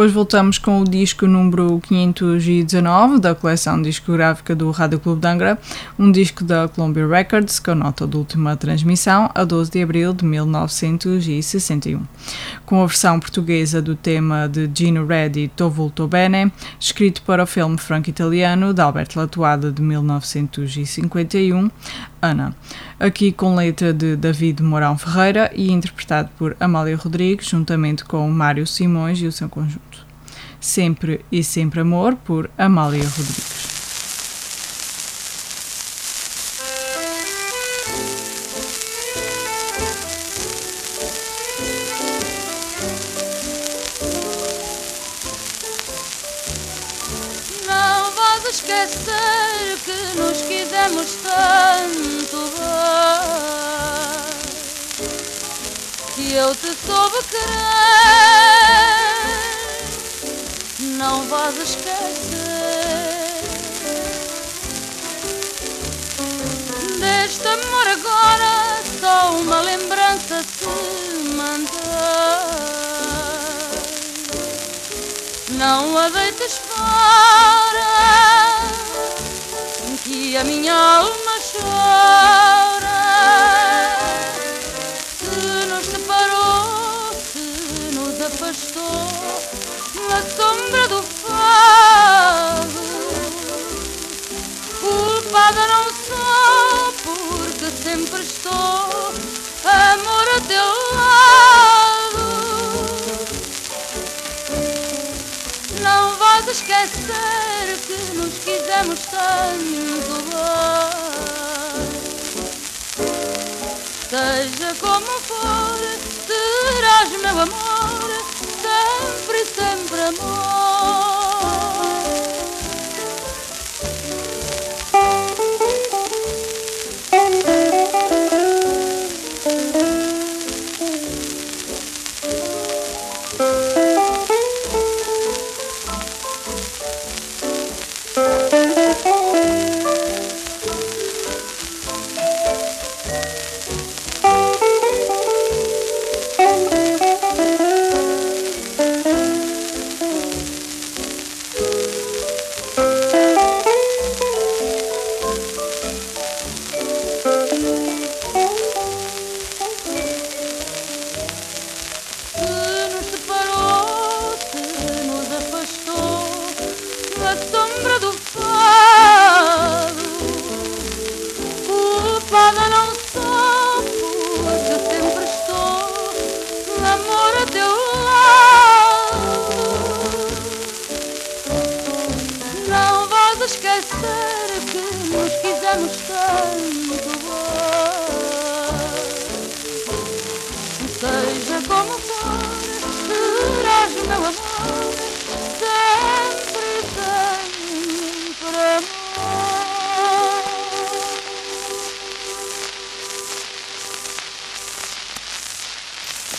hoje voltamos com o disco número 519 da coleção discográfica do Rádio Clube de Angra, um disco da Columbia Records com nota de última transmissão a 12 de abril de 1961, com a versão portuguesa do tema de Gino Reddy Tovolto Bene, escrito para o filme franco-italiano de Alberto Latuada de 1951, Ana, aqui com letra de David Mourão Ferreira e interpretado por Amália Rodrigues, juntamente com Mário Simões e o seu conjunto. Sempre e Sempre Amor, por Amália Rodrigues. Não vais esquecer que nos quisemos tanto bem Que eu te soube querer Não vais esquecer Deste amor agora só uma lembrança se mantém. Não a deites fora Que a minha alma chora. Se nos separou, se nos afastou Na sombra do fado. Culpada não sou porque sempre estou Amor a teu lado. Não vais esquecer que nos quisemos tanto amor a teu lado. Não vais esquecer que nos quisemos tanto bem. Seja como for, serás meu amor, sempre, sempre amor.